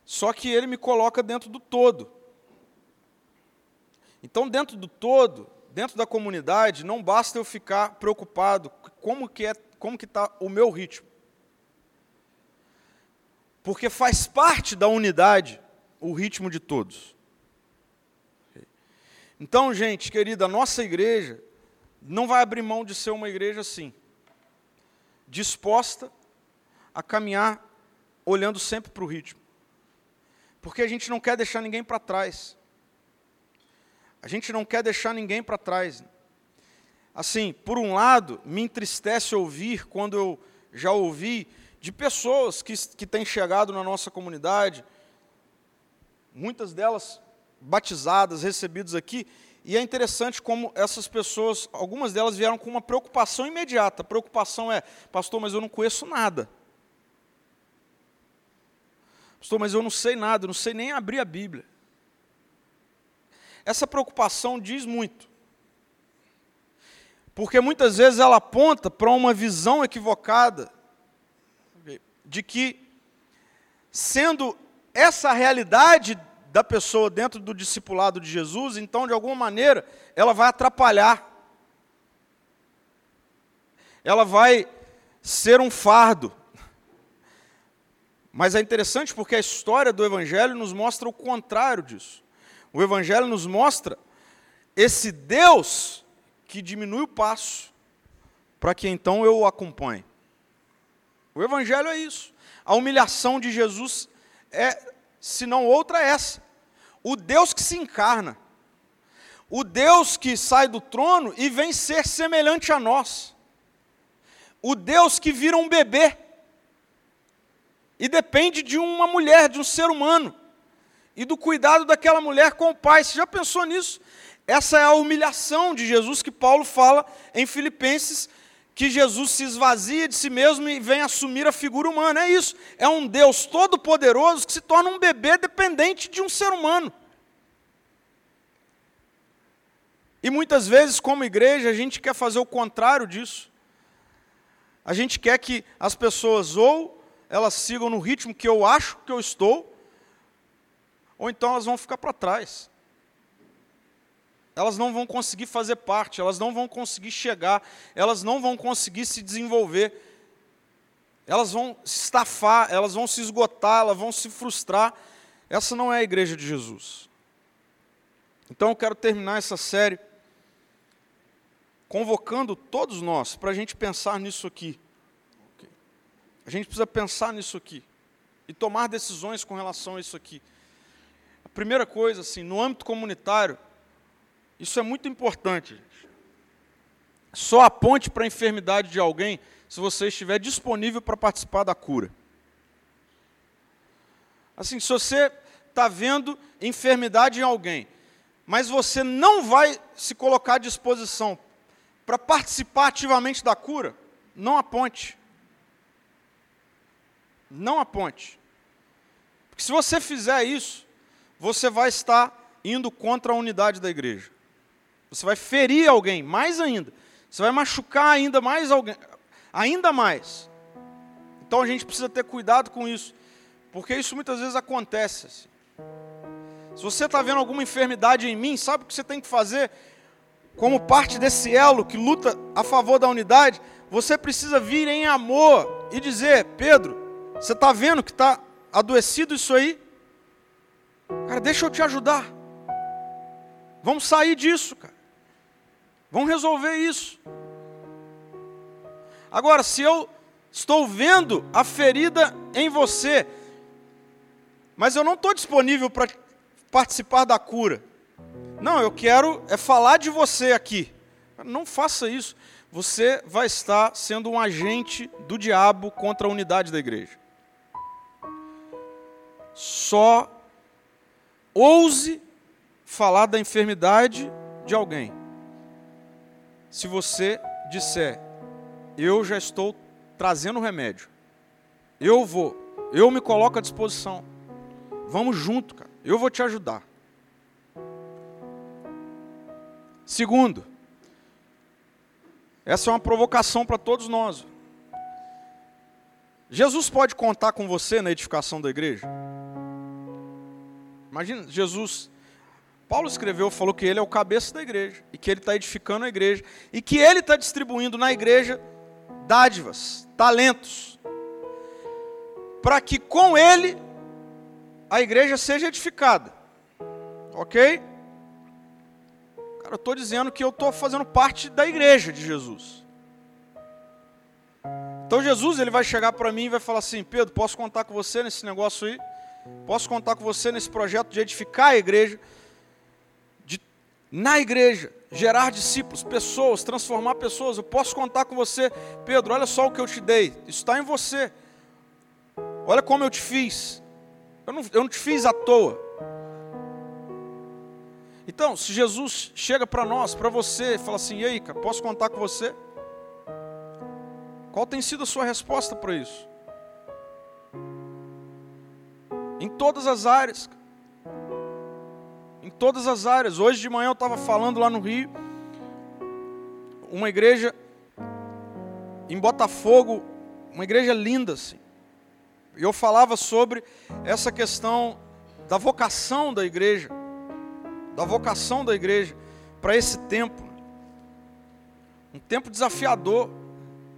Só que ele me coloca dentro do todo. Então, dentro do todo, dentro da comunidade, não basta eu ficar preocupado como que é, como que está o meu ritmo. Porque faz parte da unidade o ritmo de todos. Então, gente, querida, a nossa igreja não vai abrir mão de ser uma igreja assim, disposta a caminhar olhando sempre para o ritmo porque a gente não quer deixar ninguém para trás. A gente não quer deixar ninguém para trás. Assim, por um lado, me entristece ouvir, quando eu já ouvi, de pessoas que, que têm chegado na nossa comunidade, muitas delas batizadas, recebidas aqui, e é interessante como essas pessoas, algumas delas vieram com uma preocupação imediata. A preocupação é, pastor, mas eu não conheço nada. Pastor, mas eu não sei nada, não sei nem abrir a Bíblia. Essa preocupação diz muito. Porque muitas vezes ela aponta para uma visão equivocada de que, sendo essa realidade da pessoa dentro do discipulado de Jesus, então, de alguma maneira, ela vai atrapalhar. Ela vai ser um fardo. Mas é interessante porque a história do Evangelho nos mostra o contrário disso. O Evangelho nos mostra esse Deus que diminui o passo para que então eu o acompanhe. O Evangelho é isso. A humilhação de Jesus é, se não outra, essa. O Deus que se encarna. O Deus que sai do trono e vem ser semelhante a nós. O Deus que vira um bebê e depende de uma mulher, de um ser humano, e do cuidado daquela mulher com o pai. Você já pensou nisso? Essa é a humilhação de Jesus que Paulo fala em Filipenses, que Jesus se esvazia de si mesmo e vem assumir a figura humana. É isso. É um Deus todo-poderoso que se torna um bebê dependente de um ser humano. E muitas vezes, como igreja, a gente quer fazer o contrário disso. A gente quer que as pessoas ou elas sigam no ritmo que eu acho que eu estou, ou então elas vão ficar para trás. Elas não vão conseguir fazer parte, elas não vão conseguir chegar, elas não vão conseguir se desenvolver. Elas vão se estafar, elas vão se esgotar, elas vão se frustrar. Essa não é a igreja de Jesus. Então eu quero terminar essa série convocando todos nós para a gente pensar nisso aqui. A gente precisa pensar nisso aqui e tomar decisões com relação a isso aqui. A primeira coisa, assim, no âmbito comunitário, isso é muito importante. Só aponte para a enfermidade de alguém se você estiver disponível para participar da cura. Assim, se você está vendo enfermidade em alguém, mas você não vai se colocar à disposição para participar ativamente da cura, não aponte não aponte. Porque se você fizer isso, você vai estar indo contra a unidade da igreja. Você vai ferir alguém, mais ainda. Você vai machucar ainda mais alguém, ainda mais. Então a gente precisa ter cuidado com isso, porque isso muitas vezes acontece. Assim. Se você está vendo alguma enfermidade em mim, sabe o que você tem que fazer? Como parte desse elo que luta a favor da unidade, você precisa vir em amor e dizer: Pedro, você está vendo que está adoecido isso aí? Cara, deixa eu te ajudar. Vamos sair disso, cara. Vamos resolver isso. Agora, se eu estou vendo a ferida em você, mas eu não estou disponível para participar da cura. Não, eu quero é falar de você aqui. Não faça isso. Você vai estar sendo um agente do diabo contra a unidade da igreja. Só ouse falar da enfermidade de alguém. Se você disser, eu já estou trazendo o remédio, eu vou, eu me coloco à disposição, vamos junto, cara, eu vou te ajudar. Segundo, essa é uma provocação para todos nós. Jesus pode contar com você na edificação da igreja? Imagina, Jesus. Paulo escreveu, falou que ele é o cabeça da igreja, e que ele está edificando a igreja, e que ele está distribuindo na igreja dádivas, talentos, para que com ele a igreja seja edificada. Ok? Cara, eu estou dizendo que eu estou fazendo parte da igreja de Jesus. Então Jesus ele vai chegar para mim e vai falar assim: Pedro, posso contar com você nesse negócio aí? Posso contar com você nesse projeto de edificar a igreja, na igreja, gerar discípulos, pessoas, transformar pessoas. Eu posso contar com você, Pedro. Olha só o que eu te dei, isso está em você. Olha como eu te fiz. Eu não, eu não te fiz à toa. Então, se Jesus chega para nós, para você, e fala assim: e aí, cara, posso contar com você? Qual tem sido a sua resposta para isso? Em todas as áreas. Em todas as áreas. Hoje de manhã eu estava falando lá no Rio, uma igreja em Botafogo, uma igreja linda assim. E eu falava sobre essa questão da vocação da igreja, da vocação da igreja para esse tempo. Um tempo desafiador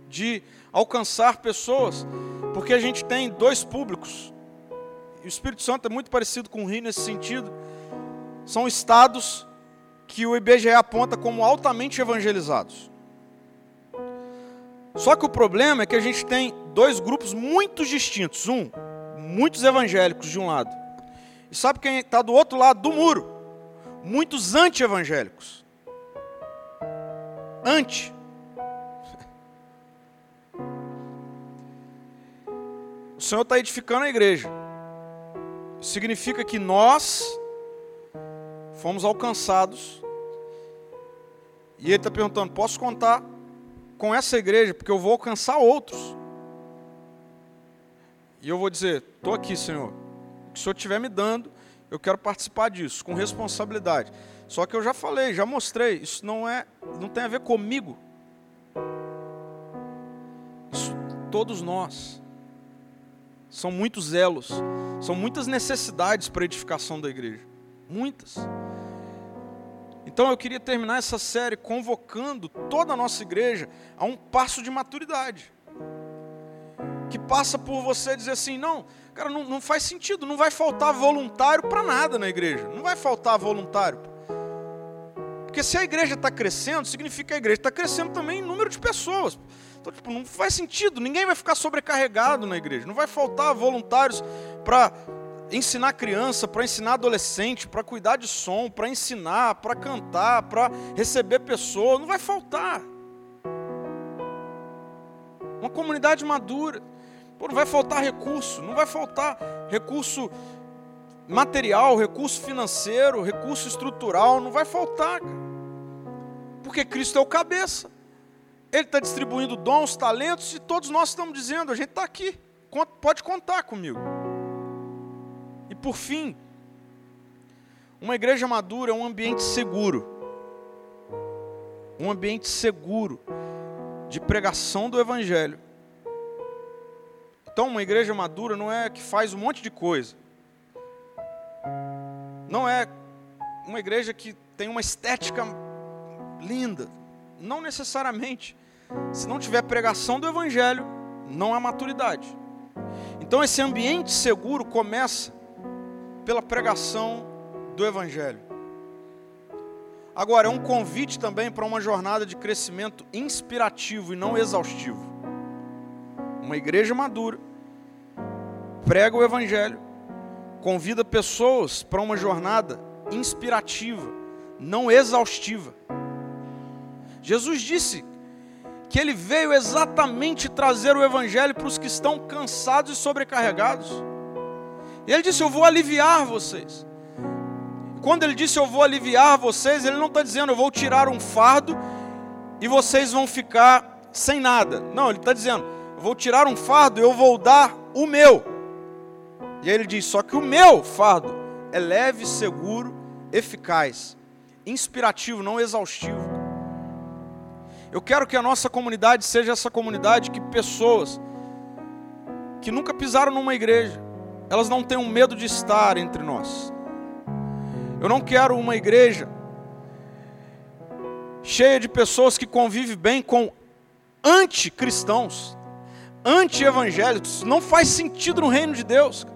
de alcançar pessoas, porque a gente tem dois públicos e o Espírito Santo é muito parecido com o Rio nesse sentido. São estados que o IBGE aponta como altamente evangelizados. Só que o problema é que a gente tem dois grupos muito distintos. Um, muitos evangélicos de um lado. E sabe quem está do outro lado do muro? Muitos anti-evangélicos. Anti. O Senhor está edificando a igreja significa que nós fomos alcançados. E ele está perguntando: posso contar com essa igreja? Porque eu vou alcançar outros. E eu vou dizer: estou aqui, Senhor. O que o Senhor estiver me dando, eu quero participar disso, com responsabilidade. Só que eu já falei, já mostrei, isso não é, não tem a ver comigo. Isso todos nós. São muitos elos, são muitas necessidades para a edificação da igreja. Muitas. Então eu queria terminar essa série convocando toda a nossa igreja a um passo de maturidade. Que passa por você dizer assim: não, cara, não, não faz sentido, não vai faltar voluntário para nada na igreja. Não vai faltar voluntário. Porque se a igreja está crescendo, significa que a igreja está crescendo também em número de pessoas. Então, tipo, não faz sentido, ninguém vai ficar sobrecarregado na igreja. Não vai faltar voluntários para ensinar criança, para ensinar adolescente, para cuidar de som, para ensinar, para cantar, para receber pessoas. Não vai faltar. Uma comunidade madura. Pô, não vai faltar recurso, não vai faltar recurso material, recurso financeiro, recurso estrutural, não vai faltar. Porque Cristo é o cabeça. Ele está distribuindo dons, talentos, e todos nós estamos dizendo: a gente está aqui, pode contar comigo. E por fim, uma igreja madura é um ambiente seguro um ambiente seguro de pregação do Evangelho. Então, uma igreja madura não é que faz um monte de coisa. Não é uma igreja que tem uma estética linda. Não necessariamente. Se não tiver pregação do Evangelho, não há maturidade. Então, esse ambiente seguro começa pela pregação do Evangelho. Agora, é um convite também para uma jornada de crescimento inspirativo e não exaustivo. Uma igreja madura prega o Evangelho, convida pessoas para uma jornada inspirativa, não exaustiva. Jesus disse que ele veio exatamente trazer o Evangelho para os que estão cansados e sobrecarregados. E ele disse: Eu vou aliviar vocês. Quando ele disse eu vou aliviar vocês, ele não está dizendo eu vou tirar um fardo e vocês vão ficar sem nada. Não, ele está dizendo eu vou tirar um fardo e eu vou dar o meu. E aí ele diz: só que o meu fardo é leve, seguro, eficaz, inspirativo, não exaustivo. Eu quero que a nossa comunidade seja essa comunidade que pessoas que nunca pisaram numa igreja, elas não tenham medo de estar entre nós. Eu não quero uma igreja cheia de pessoas que convivem bem com anticristãos, anti-evangélicos. Não faz sentido no reino de Deus.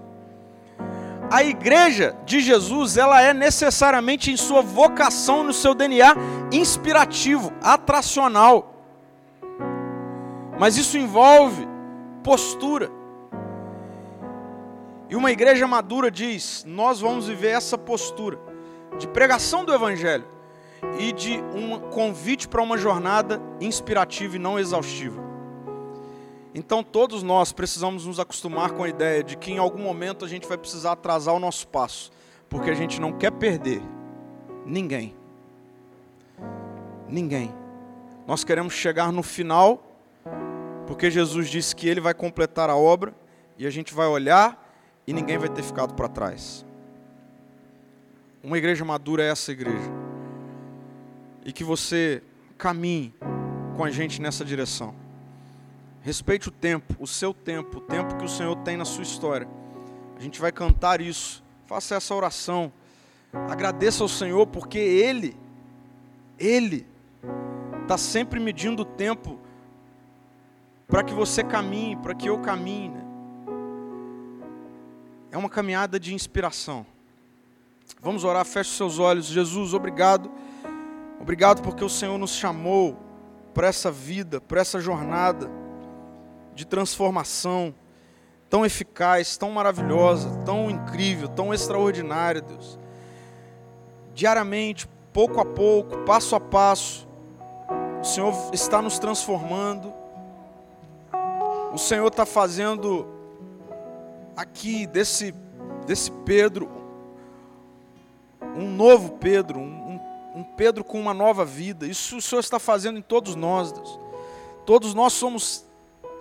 A igreja de Jesus, ela é necessariamente em sua vocação, no seu DNA inspirativo, atracional. Mas isso envolve postura. E uma igreja madura diz: nós vamos viver essa postura de pregação do Evangelho e de um convite para uma jornada inspirativa e não exaustiva. Então, todos nós precisamos nos acostumar com a ideia de que em algum momento a gente vai precisar atrasar o nosso passo, porque a gente não quer perder ninguém. Ninguém. Nós queremos chegar no final, porque Jesus disse que Ele vai completar a obra, e a gente vai olhar e ninguém vai ter ficado para trás. Uma igreja madura é essa igreja. E que você caminhe com a gente nessa direção. Respeite o tempo, o seu tempo, o tempo que o Senhor tem na sua história. A gente vai cantar isso. Faça essa oração. Agradeça ao Senhor porque Ele, Ele, está sempre medindo o tempo para que você caminhe, para que eu caminhe. Né? É uma caminhada de inspiração. Vamos orar, feche seus olhos. Jesus, obrigado. Obrigado porque o Senhor nos chamou para essa vida, para essa jornada de transformação tão eficaz, tão maravilhosa, tão incrível, tão extraordinária, Deus. Diariamente, pouco a pouco, passo a passo, o Senhor está nos transformando. O Senhor está fazendo aqui desse, desse Pedro um novo Pedro, um, um, Pedro com uma nova vida. Isso o Senhor está fazendo em todos nós, Deus. Todos nós somos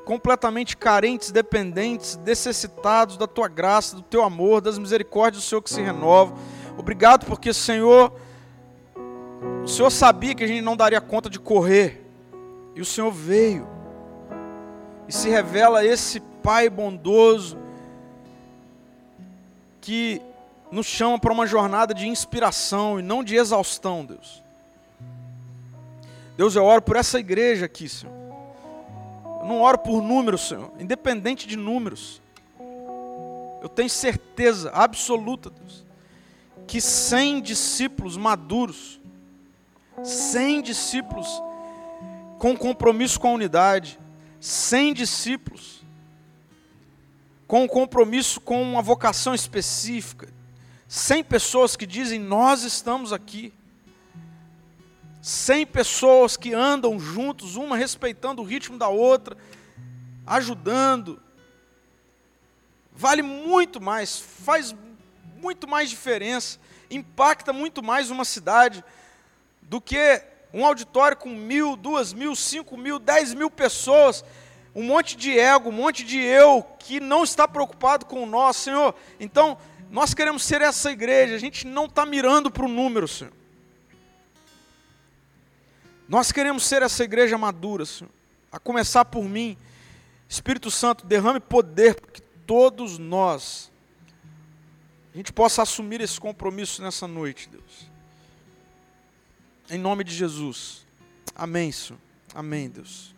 completamente carentes, dependentes, necessitados da tua graça, do teu amor, das misericórdias do Senhor que se renova. Obrigado porque, Senhor, o Senhor sabia que a gente não daria conta de correr. E o Senhor veio. E se revela esse Pai bondoso que nos chama para uma jornada de inspiração e não de exaustão, Deus. Deus, eu oro por essa igreja aqui, Senhor. Eu não oro por números, Senhor, independente de números. Eu tenho certeza absoluta, Deus, que sem discípulos maduros, sem discípulos com compromisso com a unidade, sem discípulos com compromisso com uma vocação específica, 100 pessoas que dizem nós estamos aqui. 100 pessoas que andam juntos, uma respeitando o ritmo da outra, ajudando. Vale muito mais, faz muito mais diferença, impacta muito mais uma cidade do que um auditório com mil, duas mil, cinco mil, dez mil pessoas, um monte de ego, um monte de eu que não está preocupado com nosso, Senhor. Então, nós queremos ser essa igreja, a gente não está mirando para o número, Senhor. Nós queremos ser essa igreja madura, Senhor. A começar por mim. Espírito Santo, derrame poder para que todos nós a gente possa assumir esse compromisso nessa noite, Deus. Em nome de Jesus. Amém, Senhor. Amém, Deus.